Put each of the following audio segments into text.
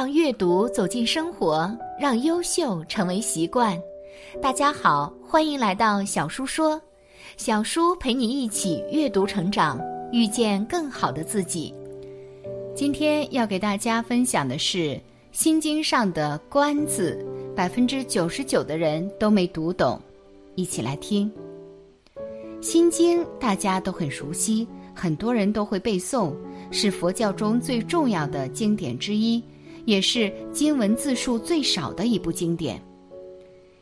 让阅读走进生活，让优秀成为习惯。大家好，欢迎来到小叔说，小叔陪你一起阅读成长，遇见更好的自己。今天要给大家分享的是《心经》上的“观”字，百分之九十九的人都没读懂，一起来听。《心经》大家都很熟悉，很多人都会背诵。是佛教中最重要的经典之一，也是经文字数最少的一部经典。《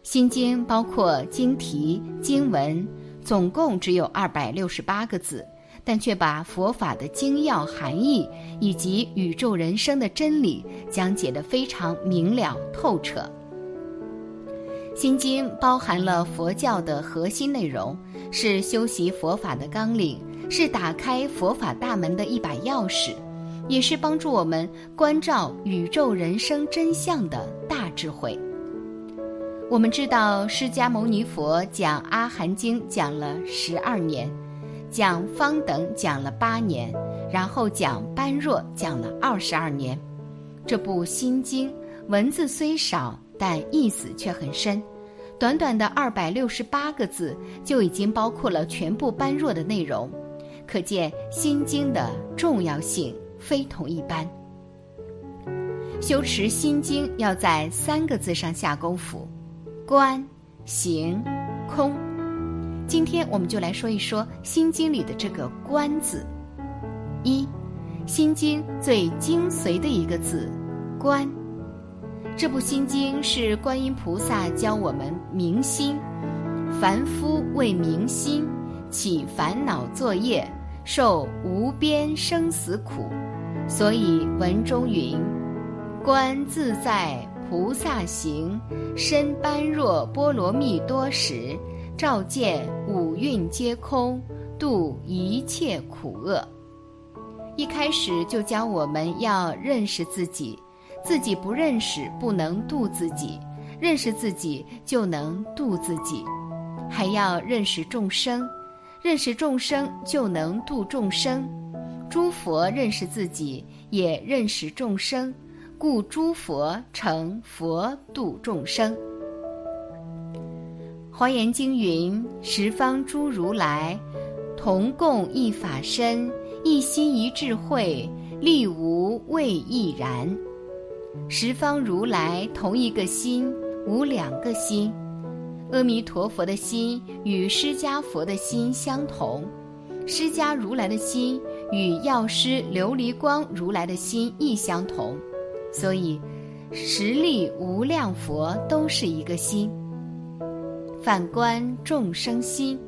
心经》包括经题、经文，总共只有二百六十八个字，但却把佛法的精要含义以及宇宙人生的真理讲解得非常明了透彻。《心经》包含了佛教的核心内容，是修习佛法的纲领。是打开佛法大门的一把钥匙，也是帮助我们关照宇宙人生真相的大智慧。我们知道，释迦牟尼佛讲《阿含经》讲了十二年，讲《方等》讲了八年，然后讲《般若》讲了二十二年。这部《心经》文字虽少，但意思却很深。短短的二百六十八个字，就已经包括了全部《般若》的内容。可见《心经》的重要性非同一般。修持《心经》要在三个字上下功夫：观、行、空。今天我们就来说一说《心经》里的这个“观”字。一，《心经》最精髓的一个字“观”。这部《心经》是观音菩萨教我们明心，凡夫为明心起烦恼作业。受无边生死苦，所以文中云：“观自在菩萨行，身般若波罗蜜多时，照见五蕴皆空，度一切苦厄。”一开始就教我们要认识自己，自己不认识不能度自己，认识自己就能度自己，还要认识众生。认识众生就能度众生，诸佛认识自己也认识众生，故诸佛成佛度众生。华严经云：十方诸如来，同共一法身，一心一智慧，力无未亦然。十方如来同一个心，无两个心。阿弥陀佛的心与释迦佛的心相同，释迦如来的心与药师琉璃光如来的心亦相同，所以十力无量佛都是一个心。反观众生心，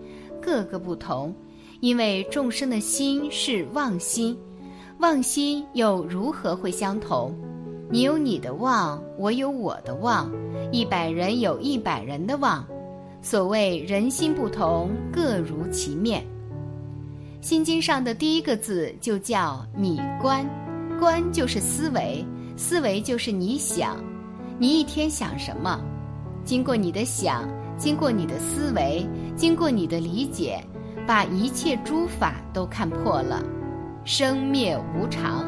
各个不同，因为众生的心是妄心，妄心又如何会相同？你有你的妄，我有我的妄，一百人有一百人的妄。所谓人心不同，各如其面。心经上的第一个字就叫“你观”，观就是思维，思维就是你想，你一天想什么？经过你的想，经过你的思维，经过你的理解，把一切诸法都看破了。生灭无常，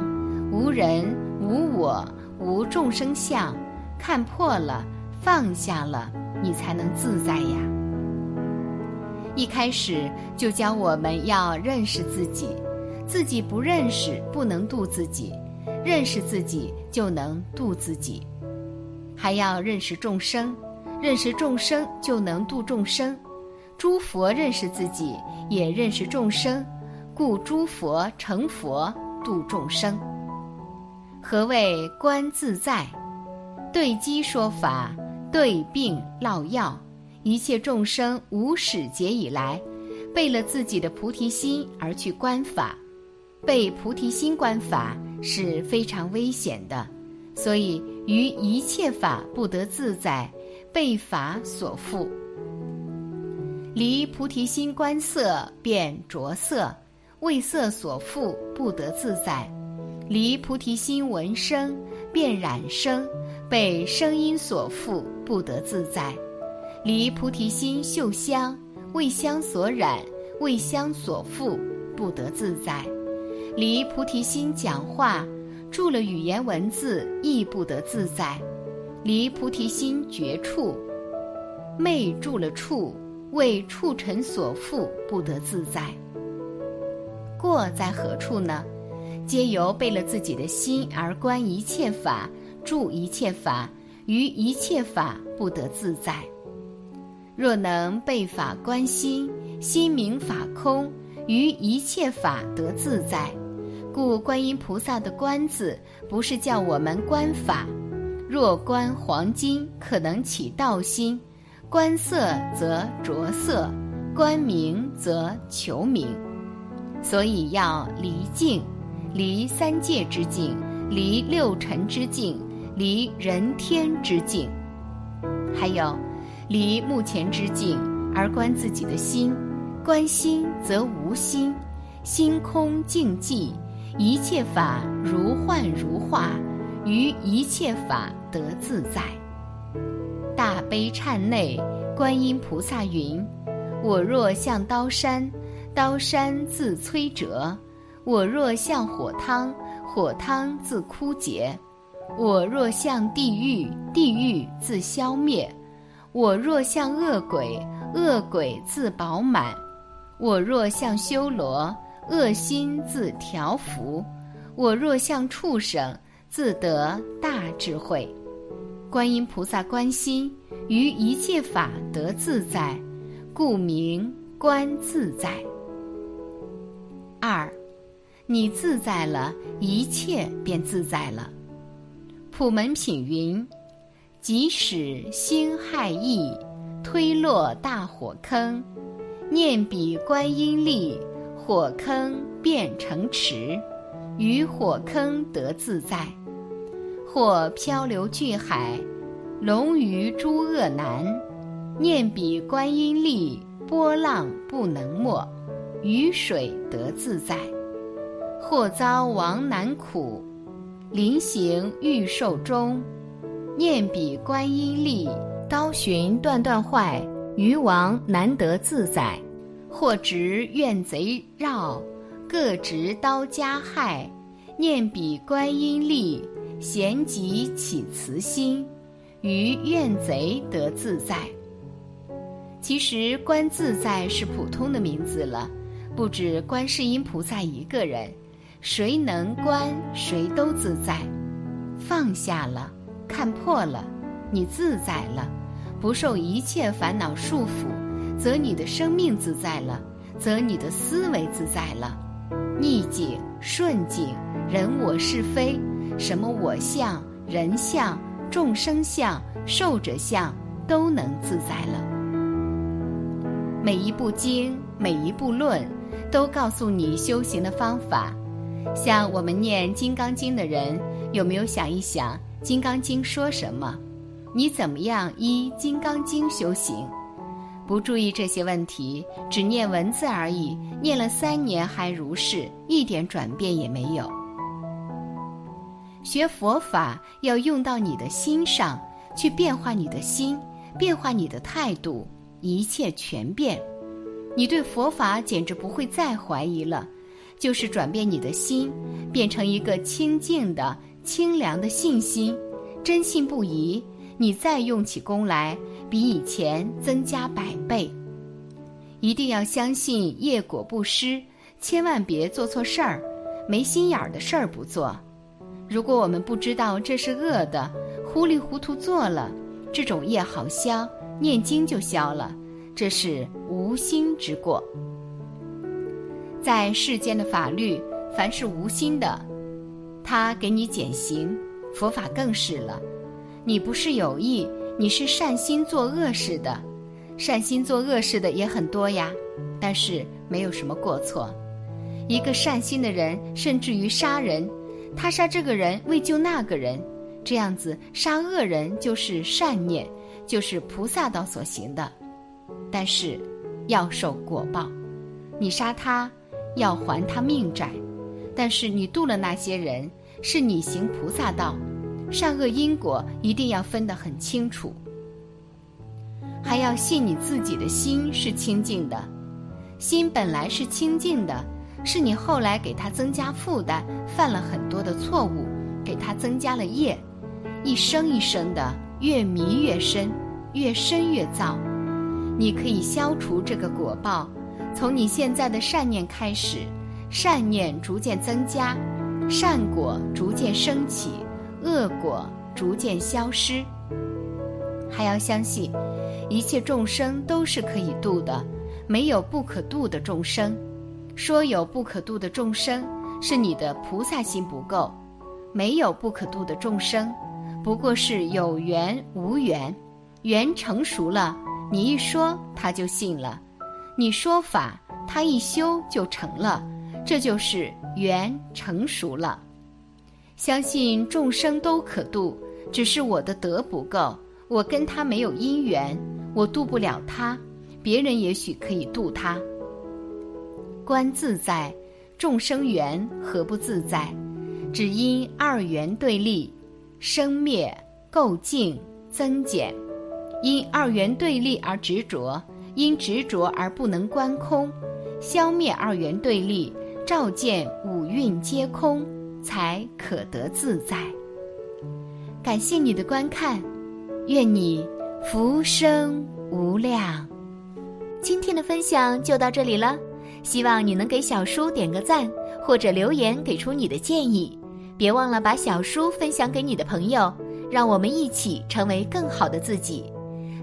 无人，无我。无众生相，看破了，放下了，你才能自在呀。一开始就教我们要认识自己，自己不认识不能度自己，认识自己就能度自己。还要认识众生，认识众生就能度众生。诸佛认识自己，也认识众生，故诸佛成佛度众生。何谓观自在？对机说法，对病落药。一切众生无始劫以来，背了自己的菩提心而去观法，背菩提心观法是非常危险的。所以于一切法不得自在，被法所缚。离菩提心观色，便着色，为色所缚，不得自在。离菩提心闻声，便染声，被声音所缚，不得自在；离菩提心嗅香，为香所染，为香所缚，不得自在；离菩提心讲话，住了语言文字亦不得自在，离菩提心绝处；昧住了处，为处尘所缚，不得自在。过在何处呢？皆由背了自己的心而观一切法，住一切法，于一切法不得自在。若能背法观心，心明法空，于一切法得自在。故观音菩萨的“观”字，不是叫我们观法。若观黄金，可能起道心；观色则着色，观名则求名。所以要离境，离三界之境，离六尘之境，离人天之境，还有离目前之境，而观自己的心。观心则无心，心空静寂。一切法如幻如化，于一切法得自在。大悲忏内，观音菩萨云：“我若向刀山，刀山自摧折；我若向火汤，火汤自枯竭；我若向地狱，地狱自消灭；我若像恶鬼，恶鬼自饱满；我若像修罗。”恶心自调伏，我若像畜生，自得大智慧。观音菩萨观心，于一切法得自在，故名观自在。二，你自在了，一切便自在了。普门品云：即使心害意，推落大火坑，念彼观音力。火坑变成池，于火坑得自在；或漂流巨海，龙鱼诸恶难，念彼观音力，波浪不能没，于水得自在；或遭亡难苦，临行欲受终，念彼观音力，刀寻断断坏，于王难得自在。或执怨贼绕，各执刀加害，念彼观音力，咸即起慈心，于怨贼得自在。其实观自在是普通的名字了，不止观世音菩萨一个人，谁能观谁都自在。放下了，看破了，你自在了，不受一切烦恼束缚。则你的生命自在了，则你的思维自在了，逆境、顺境、人我是非，什么我相、人相、众生相、寿者相，都能自在了。每一部经、每一部论，都告诉你修行的方法。像我们念《金刚经》的人，有没有想一想《金刚经》说什么？你怎么样依《金刚经》修行？不注意这些问题，只念文字而已，念了三年还如是，一点转变也没有。学佛法要用到你的心上去，变化你的心，变化你的态度，一切全变。你对佛法简直不会再怀疑了，就是转变你的心，变成一个清净的、清凉的信心，真信不疑。你再用起功来。比以前增加百倍，一定要相信业果不失，千万别做错事儿，没心眼儿的事儿不做。如果我们不知道这是恶的，糊里糊涂做了，这种业好消，念经就消了，这是无心之过。在世间的法律，凡是无心的，他给你减刑；佛法更是了，你不是有意。你是善心做恶事的，善心做恶事的也很多呀，但是没有什么过错。一个善心的人，甚至于杀人，他杀这个人为救那个人，这样子杀恶人就是善念，就是菩萨道所行的，但是要受果报。你杀他，要还他命债，但是你度了那些人，是你行菩萨道。善恶因果一定要分得很清楚，还要信你自己的心是清净的，心本来是清净的，是你后来给他增加负担，犯了很多的错误，给它增加了业，一生一生的越迷越深，越深越造。你可以消除这个果报，从你现在的善念开始，善念逐渐增加，善果逐渐升起，恶果逐渐消失。还要相信，一切众生都是可以度的，没有不可度的众生。说有不可度的众生，是你的菩萨心不够；没有不可度的众生，不过是有缘无缘，缘成熟了。你一说他就信了，你说法他一修就成了，这就是缘成熟了。相信众生都可度，只是我的德不够，我跟他没有因缘，我度不了他，别人也许可以度他。观自在，众生缘何不自在？只因二元对立，生灭垢净增减。因二元对立而执着，因执着而不能观空，消灭二元对立，照见五蕴皆空，才可得自在。感谢你的观看，愿你福生无量。今天的分享就到这里了，希望你能给小叔点个赞，或者留言给出你的建议。别忘了把小叔分享给你的朋友，让我们一起成为更好的自己。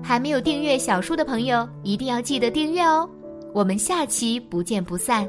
还没有订阅小书的朋友，一定要记得订阅哦！我们下期不见不散。